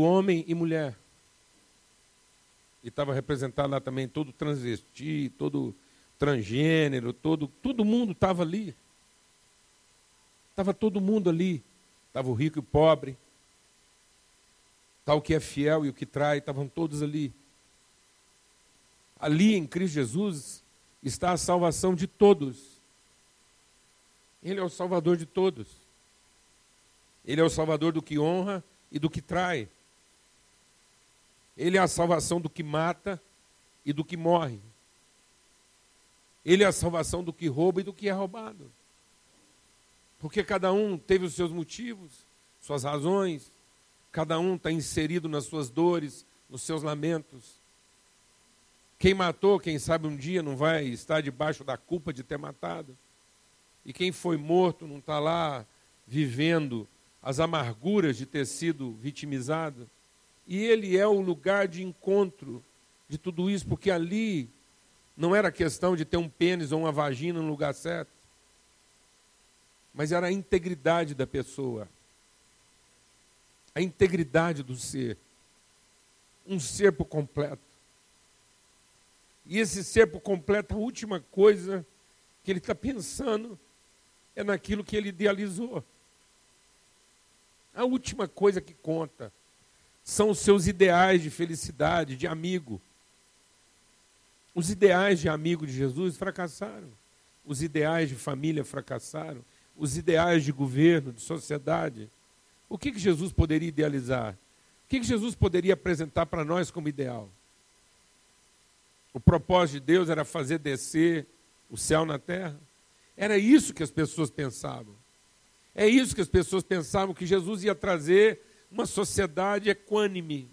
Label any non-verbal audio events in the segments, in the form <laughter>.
homem e mulher. E estava representado lá também todo transvesti, todo transgênero, todo, todo mundo estava ali. Estava todo mundo ali. Estava o rico e o pobre. Está o que é fiel e o que trai, estavam todos ali. Ali em Cristo Jesus está a salvação de todos. Ele é o salvador de todos. Ele é o salvador do que honra e do que trai. Ele é a salvação do que mata e do que morre. Ele é a salvação do que rouba e do que é roubado. Porque cada um teve os seus motivos, suas razões, cada um está inserido nas suas dores, nos seus lamentos. Quem matou, quem sabe um dia não vai estar debaixo da culpa de ter matado. E quem foi morto não está lá vivendo as amarguras de ter sido vitimizado. E ele é o lugar de encontro de tudo isso, porque ali não era questão de ter um pênis ou uma vagina no lugar certo, mas era a integridade da pessoa, a integridade do ser, um ser por completo. E esse ser por completo, a última coisa que ele está pensando é naquilo que ele idealizou. A última coisa que conta são os seus ideais de felicidade, de amigo. Os ideais de amigo de Jesus fracassaram. Os ideais de família fracassaram. Os ideais de governo, de sociedade. O que, que Jesus poderia idealizar? O que, que Jesus poderia apresentar para nós como ideal? O propósito de Deus era fazer descer o céu na terra. Era isso que as pessoas pensavam. É isso que as pessoas pensavam que Jesus ia trazer uma sociedade equânime.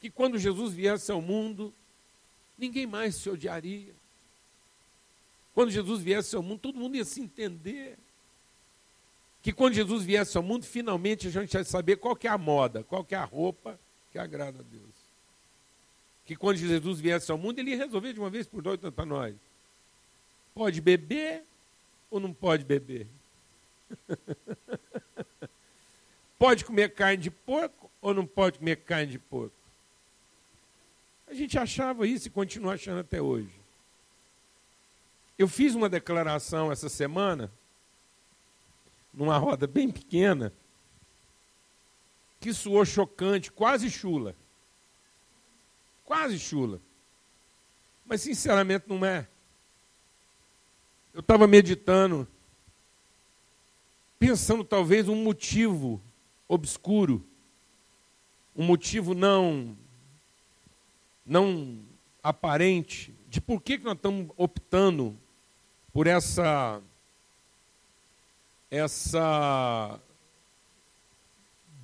Que quando Jesus viesse ao mundo, ninguém mais se odiaria. Quando Jesus viesse ao mundo, todo mundo ia se entender. Que quando Jesus viesse ao mundo, finalmente a gente ia saber qual que é a moda, qual que é a roupa que agrada a Deus que quando Jesus viesse ao mundo, ele ia resolver de uma vez por todas para nós. Pode beber ou não pode beber? <laughs> pode comer carne de porco ou não pode comer carne de porco? A gente achava isso e continua achando até hoje. Eu fiz uma declaração essa semana, numa roda bem pequena, que soou chocante, quase chula. Quase chula. Mas sinceramente não é. Eu estava meditando, pensando talvez um motivo obscuro, um motivo não não aparente de por que, nós estamos optando por essa essa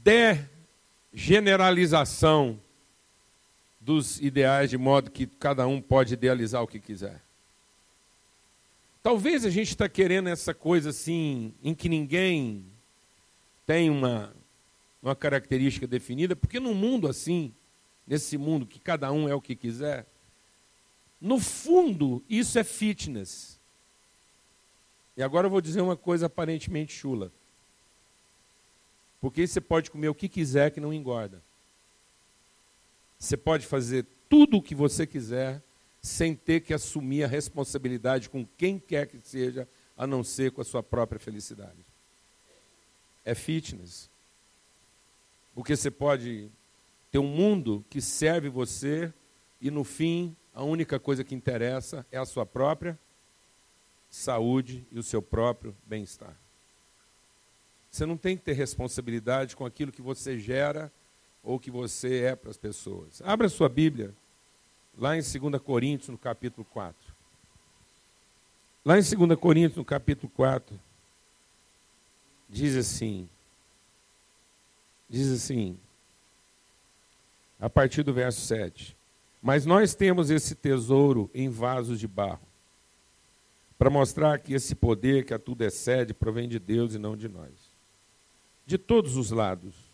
degeneralização dos ideais, de modo que cada um pode idealizar o que quiser. Talvez a gente está querendo essa coisa assim, em que ninguém tem uma, uma característica definida, porque num mundo assim, nesse mundo que cada um é o que quiser, no fundo, isso é fitness. E agora eu vou dizer uma coisa aparentemente chula. Porque você pode comer o que quiser que não engorda. Você pode fazer tudo o que você quiser sem ter que assumir a responsabilidade com quem quer que seja, a não ser com a sua própria felicidade. É fitness. Porque você pode ter um mundo que serve você e no fim a única coisa que interessa é a sua própria saúde e o seu próprio bem-estar. Você não tem que ter responsabilidade com aquilo que você gera ou que você é para as pessoas. Abra sua Bíblia, lá em 2 Coríntios, no capítulo 4. Lá em 2 Coríntios, no capítulo 4, diz assim: diz assim, a partir do verso 7. Mas nós temos esse tesouro em vasos de barro, para mostrar que esse poder que a tudo excede provém de Deus e não de nós. De todos os lados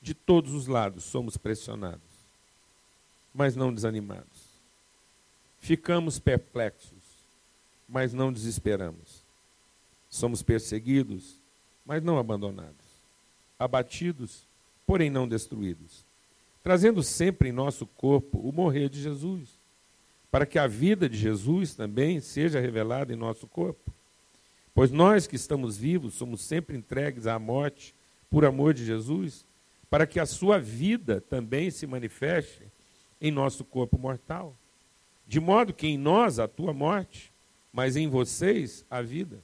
de todos os lados somos pressionados, mas não desanimados. Ficamos perplexos, mas não desesperamos. Somos perseguidos, mas não abandonados. Abatidos, porém não destruídos, trazendo sempre em nosso corpo o morrer de Jesus, para que a vida de Jesus também seja revelada em nosso corpo. Pois nós que estamos vivos somos sempre entregues à morte por amor de Jesus, para que a sua vida também se manifeste em nosso corpo mortal. De modo que em nós a tua morte, mas em vocês a vida.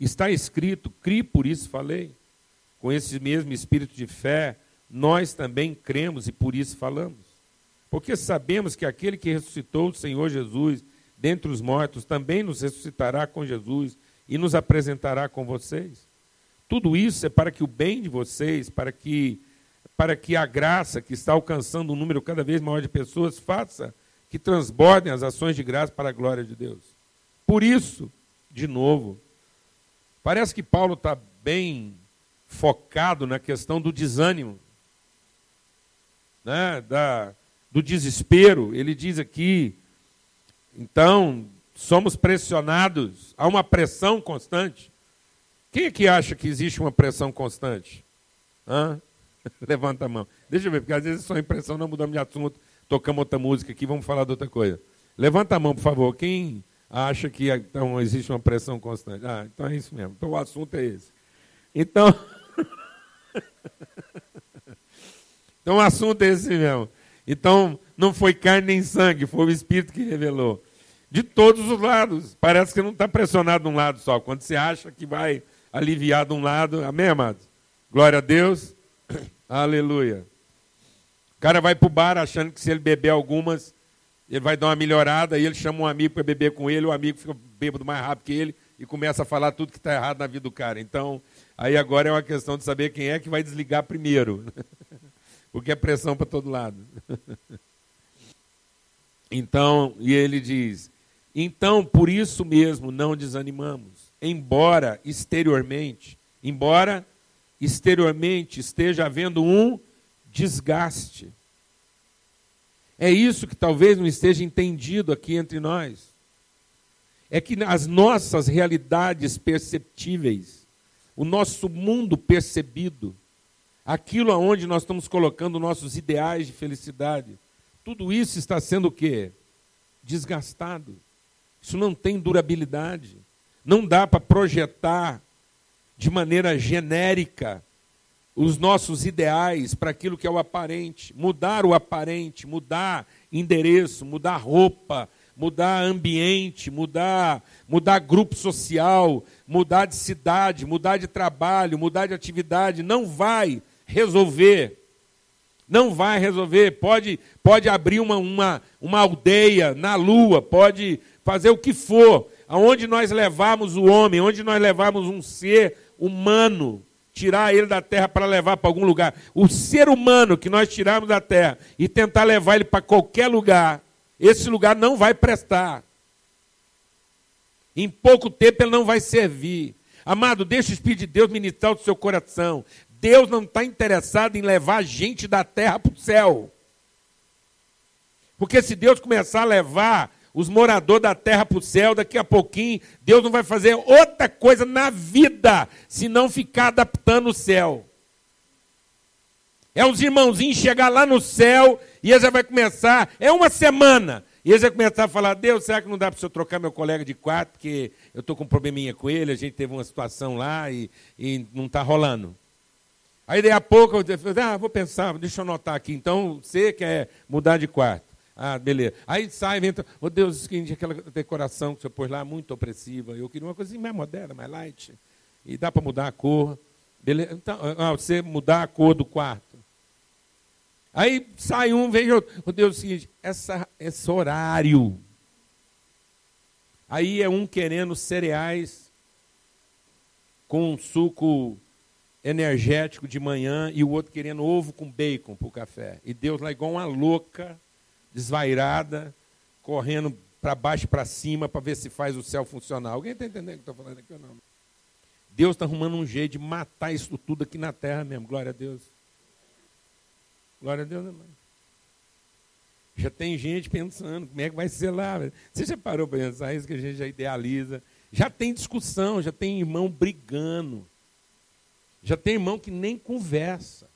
Está escrito, cri, por isso falei. Com esse mesmo espírito de fé, nós também cremos e por isso falamos. Porque sabemos que aquele que ressuscitou o Senhor Jesus dentre os mortos também nos ressuscitará com Jesus e nos apresentará com vocês. Tudo isso é para que o bem de vocês, para que para que a graça que está alcançando um número cada vez maior de pessoas faça que transbordem as ações de graça para a glória de Deus. Por isso, de novo, parece que Paulo está bem focado na questão do desânimo, né, da, do desespero. Ele diz aqui, então, somos pressionados, há uma pressão constante. Quem é que acha que existe uma pressão constante? Hã? <laughs> Levanta a mão. Deixa eu ver, porque às vezes é só impressão, não mudamos de assunto, tocamos outra música aqui, vamos falar de outra coisa. Levanta a mão, por favor. Quem acha que então, existe uma pressão constante? Ah, então é isso mesmo. Então o assunto é esse. Então. <laughs> <laughs> então o assunto é esse mesmo. Então não foi carne nem sangue, foi o Espírito que revelou. De todos os lados. Parece que não está pressionado de um lado só. Quando você acha que vai aliviar de um lado. Amém, amados? Glória a Deus. <coughs> Aleluia. O cara vai para o bar achando que se ele beber algumas, ele vai dar uma melhorada, e ele chama um amigo para beber com ele, o amigo fica bêbado mais rápido que ele e começa a falar tudo que está errado na vida do cara. Então, aí agora é uma questão de saber quem é que vai desligar primeiro. <laughs> Porque é pressão para todo lado. <laughs> Então, e ele diz: então, por isso mesmo não desanimamos, embora exteriormente, embora exteriormente esteja havendo um desgaste. É isso que talvez não esteja entendido aqui entre nós. É que as nossas realidades perceptíveis, o nosso mundo percebido, aquilo aonde nós estamos colocando nossos ideais de felicidade, tudo isso está sendo o quê? Desgastado. Isso não tem durabilidade. Não dá para projetar de maneira genérica os nossos ideais para aquilo que é o aparente, mudar o aparente, mudar endereço, mudar roupa, mudar ambiente, mudar, mudar grupo social, mudar de cidade, mudar de trabalho, mudar de atividade, não vai resolver. Não vai resolver. Pode, pode abrir uma, uma, uma aldeia na lua, pode fazer o que for, aonde nós levarmos o homem, onde nós levarmos um ser humano, tirar ele da terra para levar para algum lugar. O ser humano que nós tirarmos da terra e tentar levar ele para qualquer lugar, esse lugar não vai prestar. Em pouco tempo ele não vai servir. Amado, deixa o Espírito de Deus ministrar o seu coração. Deus não está interessado em levar gente da terra para o céu. Porque se Deus começar a levar os moradores da terra para o céu, daqui a pouquinho, Deus não vai fazer outra coisa na vida, se não ficar adaptando o céu. É os irmãozinhos chegar lá no céu e eles já vai começar, é uma semana, e eles vão começar a falar, Deus, será que não dá para eu trocar meu colega de quarto, porque eu estou com um probleminha com ele, a gente teve uma situação lá e, e não está rolando. Aí, daí a pouco, eu ah, vou pensar, deixa eu anotar aqui. Então, você quer mudar de quarto. Ah, beleza. Aí sai, vem, oh Deus, aquela decoração que você pôs lá, muito opressiva. Eu queria uma coisa mais moderna, mais light. E dá para mudar a cor. Beleza. Então, ah, você mudar a cor do quarto. Aí sai um, vem outro. Oh Deus, é o seguinte, essa, esse horário. Aí é um querendo cereais com um suco energético de manhã e o outro querendo ovo com bacon para o café. E Deus lá igual uma louca desvairada, correndo para baixo para cima para ver se faz o céu funcionar. Alguém está entendendo o que estou falando aqui ou não? Deus está arrumando um jeito de matar isso tudo aqui na terra mesmo. Glória a Deus. Glória a Deus, irmão. Já tem gente pensando como é que vai ser lá. Você já parou para pensar isso que a gente já idealiza? Já tem discussão, já tem irmão brigando. Já tem irmão que nem conversa.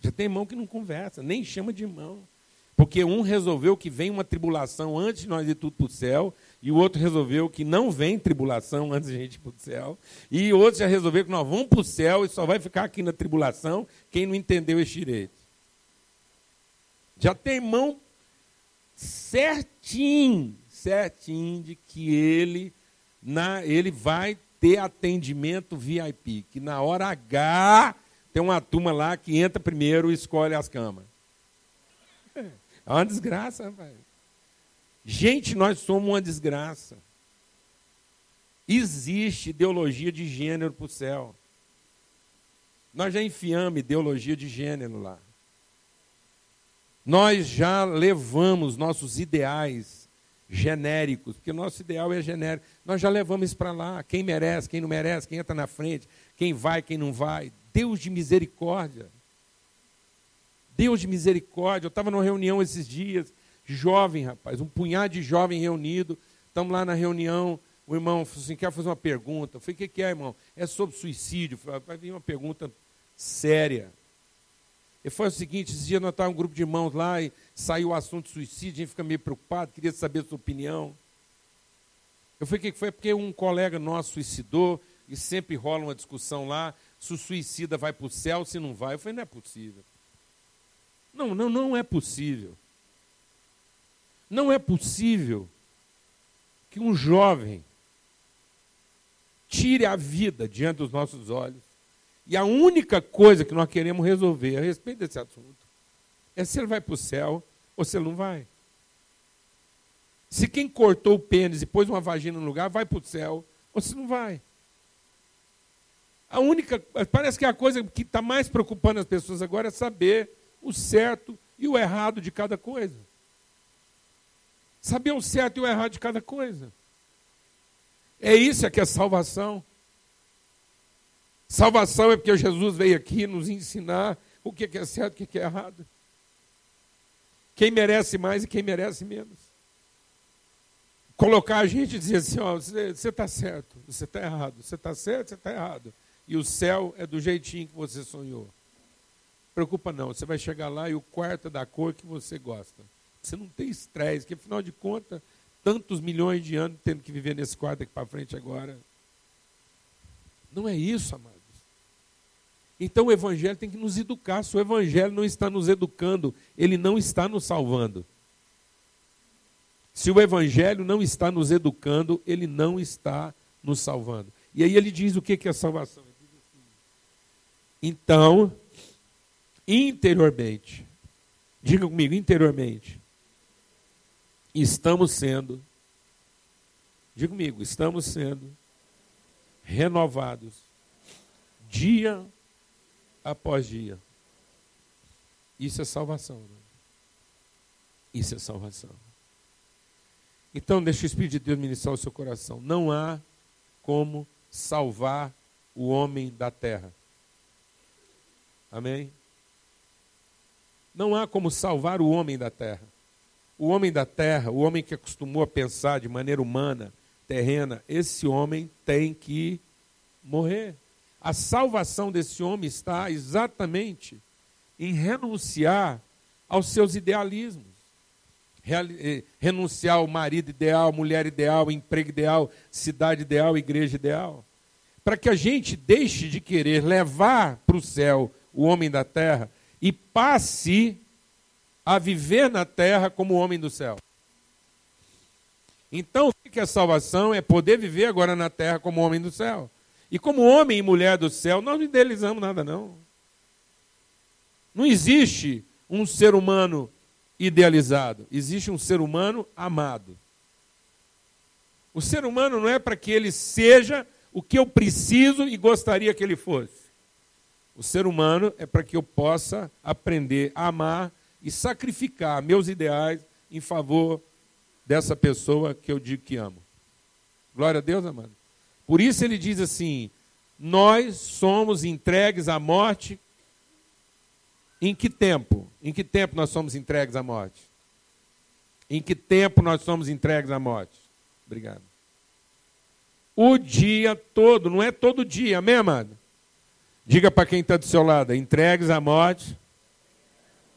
Já tem irmão que não conversa, nem chama de irmão. Porque um resolveu que vem uma tribulação antes de nós ir tudo para o céu, e o outro resolveu que não vem tribulação antes de a gente ir para o céu, e o outro já resolveu que nós vamos para o céu e só vai ficar aqui na tribulação quem não entendeu esse direito. Já tem irmão certinho, certinho de que ele, na, ele vai ter atendimento VIP, que na hora H tem uma turma lá que entra primeiro e escolhe as camas. É uma desgraça, rapaz. Gente, nós somos uma desgraça. Existe ideologia de gênero para o céu. Nós já enfiamos ideologia de gênero lá. Nós já levamos nossos ideais genéricos, porque o nosso ideal é genérico. Nós já levamos isso para lá. Quem merece, quem não merece, quem entra na frente, quem vai, quem não vai. Deus de misericórdia. Deus de misericórdia. Eu estava numa reunião esses dias, jovem, rapaz, um punhado de jovem reunido. Estamos lá na reunião. O irmão falou assim: quer fazer uma pergunta? Eu falei: o que, que é, irmão? É sobre suicídio. Falei, vai vir uma pergunta séria. Ele foi o seguinte: esses dias nós estávamos um grupo de irmãos lá e saiu o assunto suicídio, a gente fica meio preocupado, queria saber a sua opinião. Eu falei: o que foi? Porque um colega nosso suicidou e sempre rola uma discussão lá se o suicida vai para o céu, se não vai. Eu falei: não é possível. Não, não, não é possível. Não é possível que um jovem tire a vida diante dos nossos olhos e a única coisa que nós queremos resolver a respeito desse assunto é se ele vai para o céu ou se ele não vai. Se quem cortou o pênis e pôs uma vagina no lugar vai para o céu ou se não vai. A única, parece que a coisa que está mais preocupando as pessoas agora é saber o certo e o errado de cada coisa. Saber o certo e o errado de cada coisa. É isso que é salvação. Salvação é porque Jesus veio aqui nos ensinar o que é certo e o que é errado. Quem merece mais e quem merece menos. Colocar a gente e dizer assim: ó, você está certo, você está errado, você está certo, você está errado. E o céu é do jeitinho que você sonhou. Preocupa não, você vai chegar lá e o quarto é da cor que você gosta. Você não tem estresse, porque afinal de contas, tantos milhões de anos tendo que viver nesse quarto aqui para frente agora. Não é isso, amado. Então o Evangelho tem que nos educar. Se o Evangelho não está nos educando, ele não está nos salvando. Se o Evangelho não está nos educando, ele não está nos salvando. E aí ele diz o que é salvação. Então, interiormente, diga comigo, interiormente, estamos sendo, diga comigo, estamos sendo renovados dia após dia. Isso é salvação. Né? Isso é salvação. Então, deixa o Espírito de Deus ministrar o seu coração. Não há como salvar o homem da terra. Amém? Não há como salvar o homem da terra. O homem da terra, o homem que acostumou a pensar de maneira humana, terrena, esse homem tem que morrer. A salvação desse homem está exatamente em renunciar aos seus idealismos. Eh, renunciar ao marido ideal, mulher ideal, emprego ideal, cidade ideal, igreja ideal. Para que a gente deixe de querer levar para o céu o homem da terra e passe a viver na terra como homem do céu. Então, o que é salvação? É poder viver agora na terra como homem do céu. E como homem e mulher do céu, nós não idealizamos nada, não. Não existe um ser humano idealizado, existe um ser humano amado. O ser humano não é para que ele seja o que eu preciso e gostaria que ele fosse. O ser humano é para que eu possa aprender a amar e sacrificar meus ideais em favor dessa pessoa que eu digo que amo. Glória a Deus, amado. Por isso ele diz assim: nós somos entregues à morte. Em que tempo? Em que tempo nós somos entregues à morte? Em que tempo nós somos entregues à morte? Obrigado. O dia todo, não é todo dia, amém, amado? Diga para quem está do seu lado: entregues à morte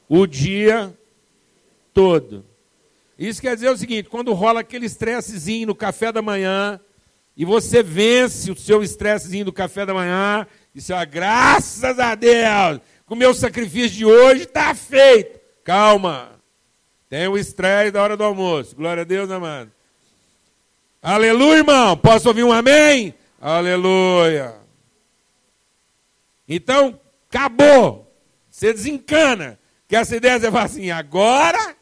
o dia todo. Isso quer dizer o seguinte: quando rola aquele estressezinho no café da manhã, e você vence o seu estressezinho do café da manhã, e você fala, graças a Deus, com o meu sacrifício de hoje está feito. Calma, tem o estresse da hora do almoço. Glória a Deus, amado. Aleluia, irmão. Posso ouvir um amém? Aleluia. Então, acabou. Você desencana. Que essa ideia você fala assim, agora,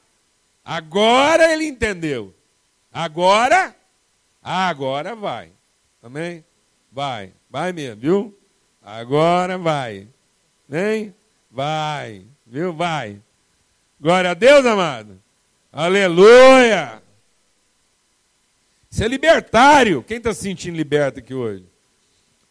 agora ele entendeu. Agora, agora vai. Amém? Vai, vai mesmo, viu? Agora vai. Vem? Vai, viu? Vai. Glória a Deus, amado. Aleluia. Isso é libertário. Quem está se sentindo liberto aqui hoje?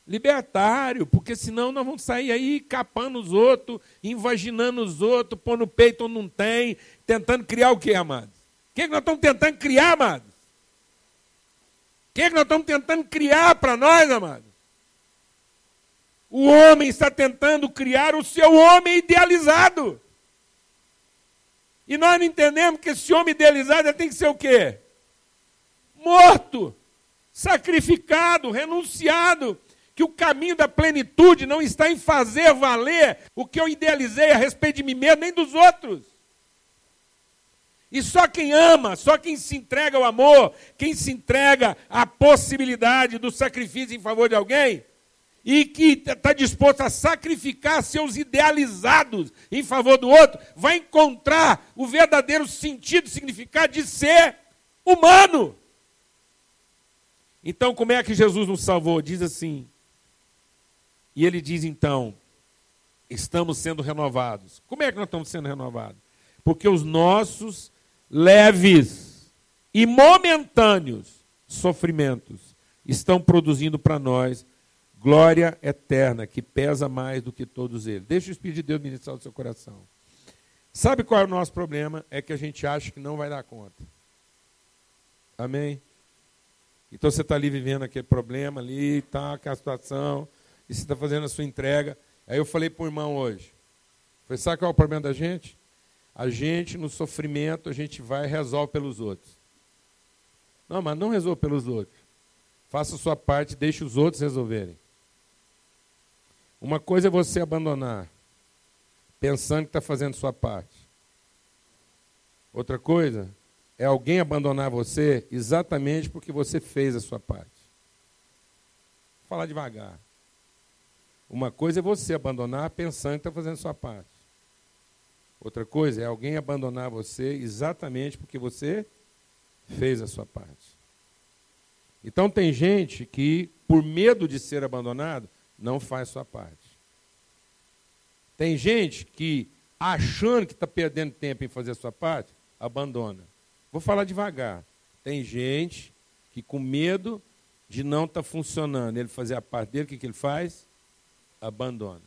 Libertário, porque senão nós vamos sair aí capando os outros, invaginando os outros, pondo peito onde não tem, tentando criar o que, amados? O que, que nós estamos tentando criar, amados? O que, é que nós estamos tentando criar para nós, amados? O homem está tentando criar o seu homem idealizado. E nós não entendemos que esse homem idealizado tem que ser o quê? Morto, sacrificado, renunciado. Que o caminho da plenitude não está em fazer valer o que eu idealizei a respeito de mim mesmo, nem dos outros. E só quem ama, só quem se entrega ao amor, quem se entrega à possibilidade do sacrifício em favor de alguém, e que está disposto a sacrificar seus idealizados em favor do outro, vai encontrar o verdadeiro sentido, significado de ser humano. Então, como é que Jesus nos salvou? Diz assim. E ele diz então: estamos sendo renovados. Como é que nós estamos sendo renovados? Porque os nossos leves e momentâneos sofrimentos estão produzindo para nós glória eterna, que pesa mais do que todos eles. Deixa o Espírito de Deus ministrar o seu coração. Sabe qual é o nosso problema? É que a gente acha que não vai dar conta. Amém? Então você está ali vivendo aquele problema ali, tá, aquela situação, e você está fazendo a sua entrega. Aí eu falei para o irmão hoje. Sabe qual é o problema da gente? A gente, no sofrimento, a gente vai e resolve pelos outros. Não, mas não resolve pelos outros. Faça a sua parte, deixe os outros resolverem. Uma coisa é você abandonar, pensando que está fazendo sua parte. Outra coisa é alguém abandonar você exatamente porque você fez a sua parte. Vou falar devagar. Uma coisa é você abandonar pensando que está fazendo sua parte. Outra coisa é alguém abandonar você exatamente porque você fez a sua parte. Então tem gente que, por medo de ser abandonado, não faz sua parte. Tem gente que, achando que está perdendo tempo em fazer a sua parte, abandona. Vou falar devagar. Tem gente que, com medo de não estar tá funcionando, ele fazer a parte dele, o que, que ele faz? Abandona.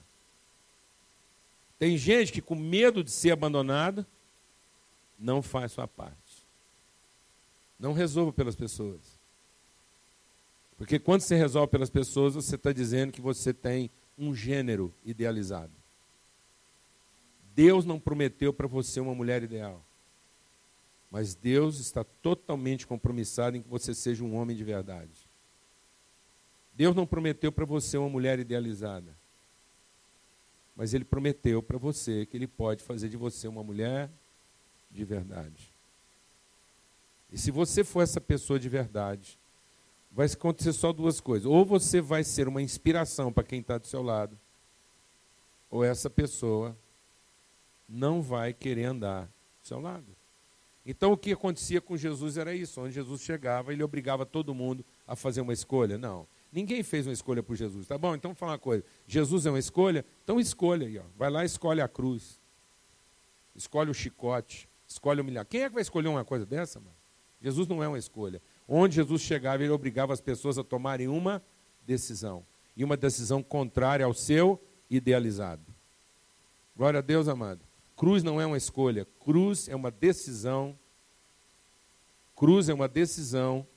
Tem gente que, com medo de ser abandonado, não faz sua parte. Não resolva pelas pessoas. Porque quando você resolve pelas pessoas, você está dizendo que você tem um gênero idealizado. Deus não prometeu para você uma mulher ideal. Mas Deus está totalmente compromissado em que você seja um homem de verdade. Deus não prometeu para você uma mulher idealizada. Mas Ele prometeu para você que Ele pode fazer de você uma mulher de verdade. E se você for essa pessoa de verdade, vai acontecer só duas coisas. Ou você vai ser uma inspiração para quem está do seu lado, ou essa pessoa não vai querer andar do seu lado. Então o que acontecia com Jesus era isso, onde Jesus chegava, ele obrigava todo mundo a fazer uma escolha. Não. Ninguém fez uma escolha por Jesus. Tá bom? Então vou falar uma coisa. Jesus é uma escolha? Então escolha aí, ó. Vai lá e escolhe a cruz. Escolhe o chicote. Escolhe o milhar. Quem é que vai escolher uma coisa dessa, mano? Jesus não é uma escolha. Onde Jesus chegava, ele obrigava as pessoas a tomarem uma decisão. E uma decisão contrária ao seu idealizado. Glória a Deus, amado. Cruz não é uma escolha, cruz é uma decisão. Cruz é uma decisão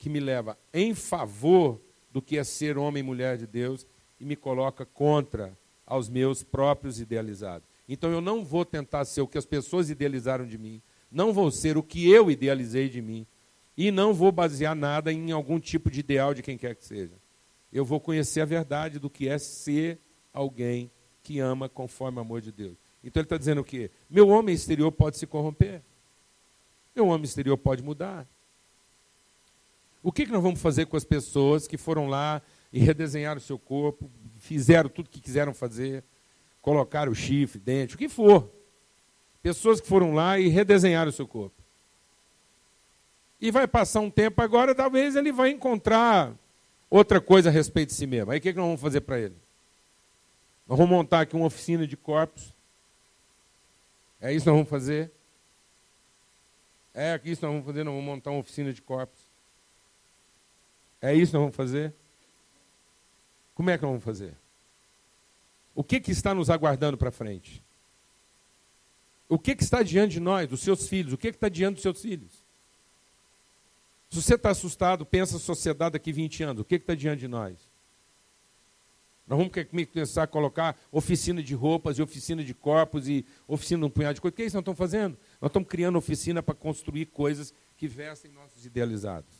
que me leva em favor do que é ser homem e mulher de Deus, e me coloca contra aos meus próprios idealizados. Então eu não vou tentar ser o que as pessoas idealizaram de mim, não vou ser o que eu idealizei de mim, e não vou basear nada em algum tipo de ideal de quem quer que seja. Eu vou conhecer a verdade do que é ser alguém que ama conforme o amor de Deus. Então ele está dizendo o quê? Meu homem exterior pode se corromper. Meu homem exterior pode mudar. O que, que nós vamos fazer com as pessoas que foram lá e redesenharam o seu corpo, fizeram tudo o que quiseram fazer, colocaram o chifre, dente, o que for. Pessoas que foram lá e redesenharam o seu corpo. E vai passar um tempo agora, talvez ele vai encontrar outra coisa a respeito de si mesmo. Aí o que, que nós vamos fazer para ele? Nós vamos montar aqui uma oficina de corpos. É isso que nós vamos fazer? É isso que nós vamos fazer, nós vamos montar uma oficina de corpos. É isso que nós vamos fazer? Como é que nós vamos fazer? O que, que está nos aguardando para frente? O que, que está diante de nós, dos seus filhos? O que, que está diante dos seus filhos? Se você está assustado, pensa a sociedade daqui 20 anos. O que está diante de nós? Nós vamos começar a colocar oficina de roupas e oficina de corpos e oficina de um punhado de coisas. O que é isso nós estamos fazendo? Nós estamos criando oficina para construir coisas que vestem nossos idealizados.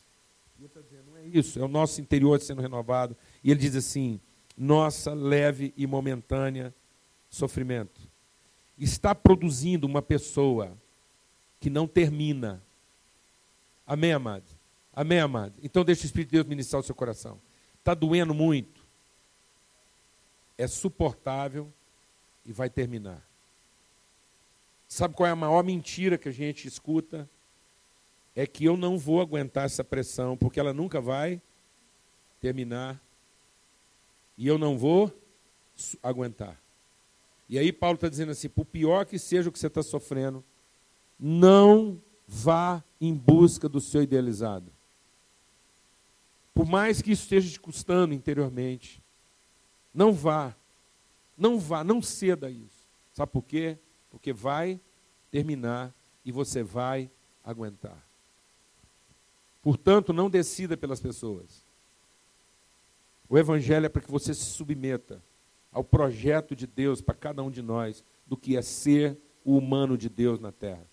Ele está dizendo, não é isso, é o nosso interior sendo renovado. E ele diz assim: nossa leve e momentânea sofrimento está produzindo uma pessoa que não termina. Amém, amado? Amém, amado? Então deixa o Espírito de Deus ministrar o seu coração. Está doendo muito é suportável e vai terminar. Sabe qual é a maior mentira que a gente escuta? É que eu não vou aguentar essa pressão, porque ela nunca vai terminar. E eu não vou aguentar. E aí Paulo está dizendo assim: por pior que seja o que você está sofrendo, não vá em busca do seu idealizado. Por mais que isso esteja te custando interiormente, não vá. Não vá, não ceda a isso. Sabe por quê? Porque vai terminar e você vai aguentar. Portanto, não decida pelas pessoas. O Evangelho é para que você se submeta ao projeto de Deus para cada um de nós, do que é ser o humano de Deus na terra.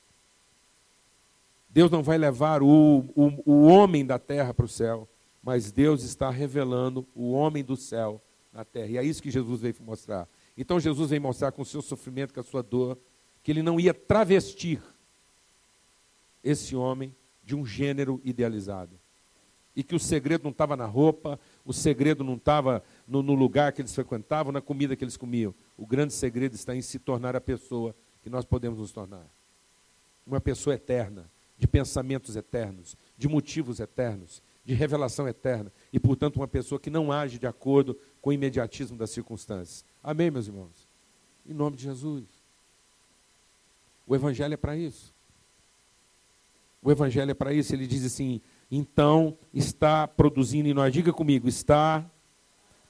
Deus não vai levar o, o, o homem da terra para o céu, mas Deus está revelando o homem do céu na terra. E é isso que Jesus veio mostrar. Então Jesus veio mostrar com o seu sofrimento, com a sua dor, que ele não ia travestir esse homem de um gênero idealizado. E que o segredo não estava na roupa, o segredo não estava no, no, lugar que eles frequentavam, na comida que eles comiam. O grande segredo está em se tornar a pessoa que nós podemos nos tornar. Uma pessoa eterna, de pensamentos eternos, de motivos eternos, de revelação eterna. E, portanto, uma pessoa que não age de acordo com o imediatismo das circunstâncias. Amém, meus irmãos? Em nome de Jesus. O Evangelho é para isso. O Evangelho é para isso. Ele diz assim: então está produzindo em nós. Diga comigo: está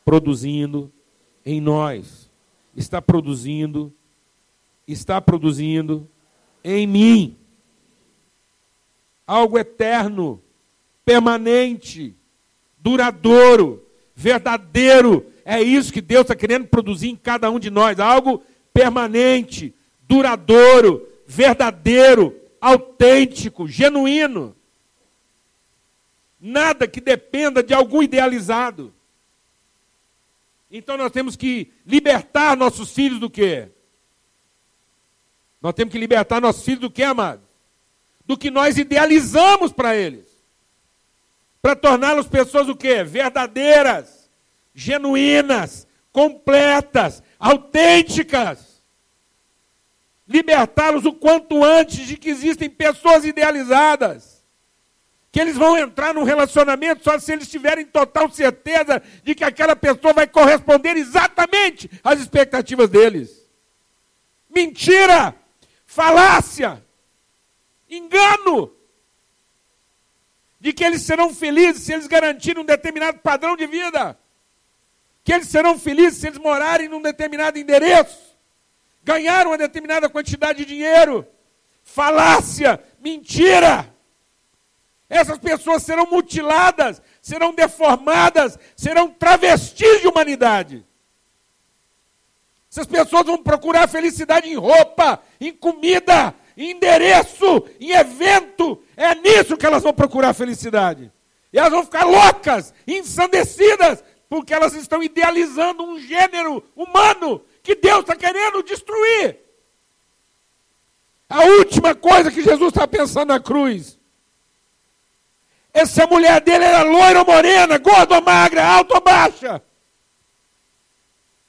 produzindo em nós. Está produzindo, está produzindo em mim. Algo eterno, permanente, duradouro, verdadeiro. É isso que Deus está querendo produzir em cada um de nós. Algo permanente, duradouro, verdadeiro, autêntico, genuíno. Nada que dependa de algum idealizado. Então nós temos que libertar nossos filhos do quê? Nós temos que libertar nossos filhos do quê, amado? Do que nós idealizamos para eles para torná-los pessoas o quê? Verdadeiras, genuínas, completas, autênticas. Libertá-los o quanto antes de que existem pessoas idealizadas. Que eles vão entrar num relacionamento só se eles tiverem total certeza de que aquela pessoa vai corresponder exatamente às expectativas deles. Mentira! Falácia! Engano! de que eles serão felizes se eles garantirem um determinado padrão de vida, que eles serão felizes se eles morarem num determinado endereço, ganhar uma determinada quantidade de dinheiro. Falácia, mentira. Essas pessoas serão mutiladas, serão deformadas, serão travestis de humanidade. Essas pessoas vão procurar felicidade em roupa, em comida, em endereço, em evento. É nisso que elas vão procurar felicidade. E elas vão ficar loucas, ensandecidas, porque elas estão idealizando um gênero humano que Deus está querendo destruir. A última coisa que Jesus está pensando na cruz. Essa mulher dele era loira ou morena, gorda ou magra, alta ou baixa.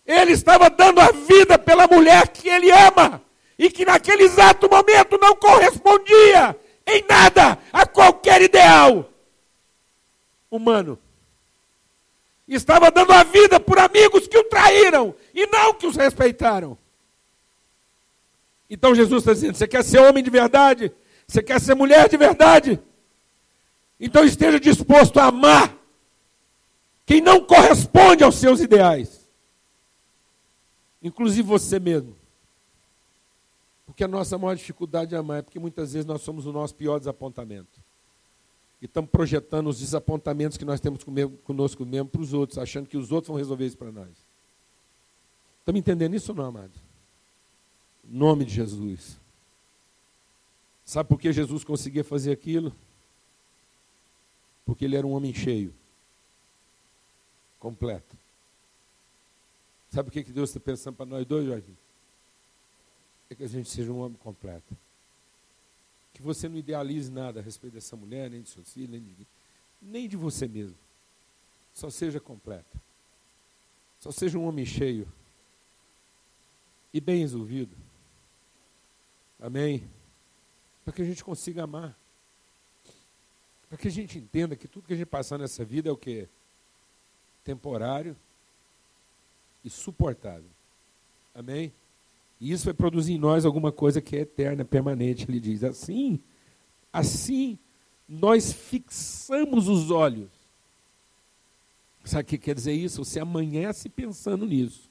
Ele estava dando a vida pela mulher que ele ama e que naquele exato momento não correspondia em nada a qualquer ideal humano. Estava dando a vida por amigos que o traíram e não que os respeitaram. Então Jesus está dizendo: você quer ser homem de verdade? Você quer ser mulher de verdade? Então esteja disposto a amar quem não corresponde aos seus ideais, inclusive você mesmo. Porque a nossa maior dificuldade é amar é porque muitas vezes nós somos o nosso pior desapontamento. E estamos projetando os desapontamentos que nós temos conosco mesmo para os outros, achando que os outros vão resolver isso para nós. Estamos entendendo isso ou não, amado? Em nome de Jesus. Sabe por que Jesus conseguia fazer aquilo? Porque ele era um homem cheio, completo. Sabe o que Deus está pensando para nós dois, Jorge? É que a gente seja um homem completo que você não idealize nada a respeito dessa mulher, nem de seus filhos, nem de, nem de você mesmo. Só seja completa. Só seja um homem cheio e bem resolvido. Amém? Para que a gente consiga amar. Para que a gente entenda que tudo que a gente passar nessa vida é o que? Temporário e suportável. Amém? E isso vai produzir em nós alguma coisa que é eterna, permanente. Ele diz assim, assim nós fixamos os olhos. Sabe o que quer dizer isso? Você amanhece pensando nisso.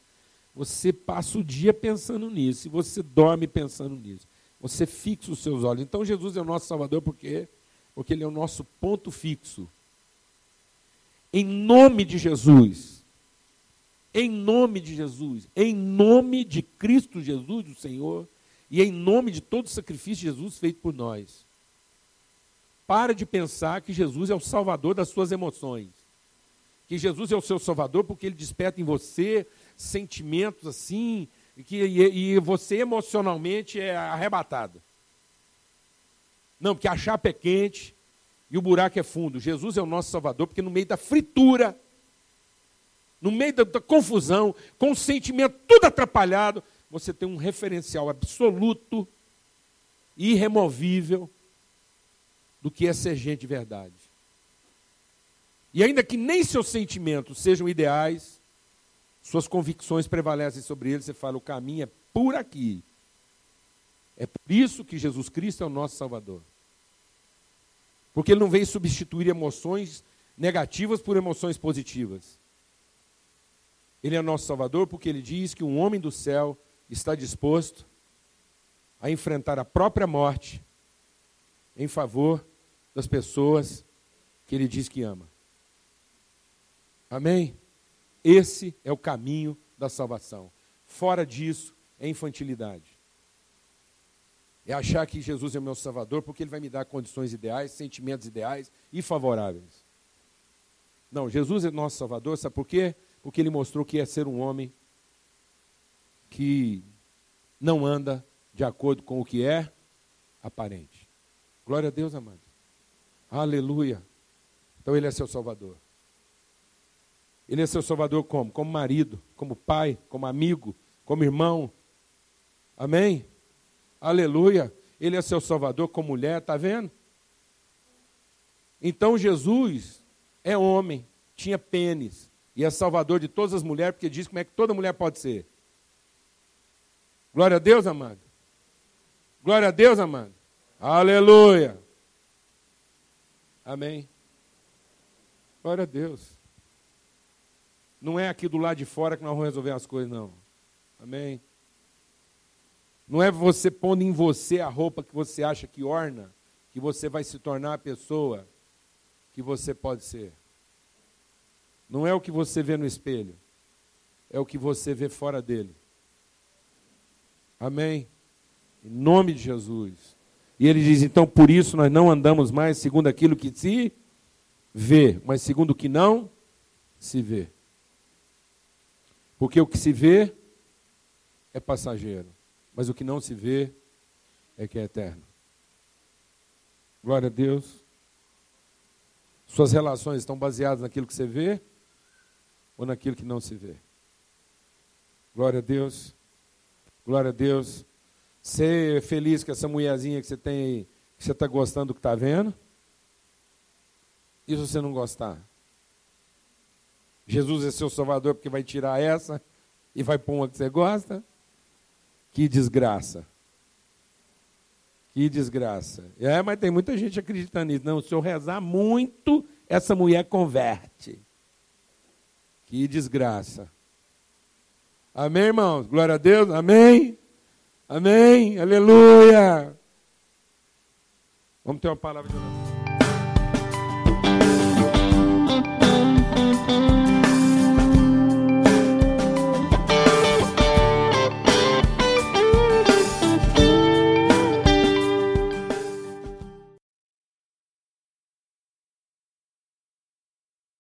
Você passa o dia pensando nisso. E você dorme pensando nisso. Você fixa os seus olhos. Então Jesus é o nosso Salvador porque porque ele é o nosso ponto fixo. Em nome de Jesus, em nome de Jesus, em nome de Cristo Jesus, o Senhor, e em nome de todo o sacrifício de Jesus feito por nós. Para de pensar que Jesus é o salvador das suas emoções. Que Jesus é o seu salvador porque ele desperta em você sentimentos assim, que e, e você emocionalmente é arrebatado. Não, porque a chapa é quente e o buraco é fundo. Jesus é o nosso salvador porque no meio da fritura no meio da, da confusão, com o sentimento tudo atrapalhado, você tem um referencial absoluto, irremovível, do que é ser gente de verdade. E ainda que nem seus sentimentos sejam ideais, suas convicções prevalecem sobre eles, você fala: o caminho é por aqui. É por isso que Jesus Cristo é o nosso Salvador. Porque ele não veio substituir emoções negativas por emoções positivas. Ele é nosso Salvador porque ele diz que um homem do céu está disposto a enfrentar a própria morte em favor das pessoas que ele diz que ama. Amém? Esse é o caminho da salvação. Fora disso é infantilidade. É achar que Jesus é o meu Salvador porque ele vai me dar condições ideais, sentimentos ideais e favoráveis. Não, Jesus é nosso Salvador, sabe por quê? Porque ele mostrou que é ser um homem que não anda de acordo com o que é aparente. Glória a Deus, amado. Aleluia. Então ele é seu salvador. Ele é seu salvador como? Como marido, como pai, como amigo, como irmão. Amém? Aleluia. Ele é seu salvador como mulher, tá vendo? Então Jesus é homem, tinha pênis, e é salvador de todas as mulheres, porque diz como é que toda mulher pode ser. Glória a Deus, amado. Glória a Deus, amado. Aleluia. Amém. Glória a Deus. Não é aqui do lado de fora que nós vamos resolver as coisas, não. Amém. Não é você pondo em você a roupa que você acha que orna, que você vai se tornar a pessoa que você pode ser. Não é o que você vê no espelho, é o que você vê fora dele. Amém? Em nome de Jesus. E ele diz: então por isso nós não andamos mais segundo aquilo que se vê, mas segundo o que não se vê. Porque o que se vê é passageiro, mas o que não se vê é que é eterno. Glória a Deus. Suas relações estão baseadas naquilo que você vê ou naquilo que não se vê? Glória a Deus. Glória a Deus. Ser feliz com essa mulherzinha que você tem que você está gostando do que está vendo? E se você não gostar? Jesus é seu salvador porque vai tirar essa e vai pôr uma que você gosta? Que desgraça. Que desgraça. É, mas tem muita gente acreditando nisso. Não, se eu rezar muito, essa mulher converte. Que desgraça. Amém, irmãos? Glória a Deus. Amém. Amém. Aleluia. Vamos ter uma palavra de oração.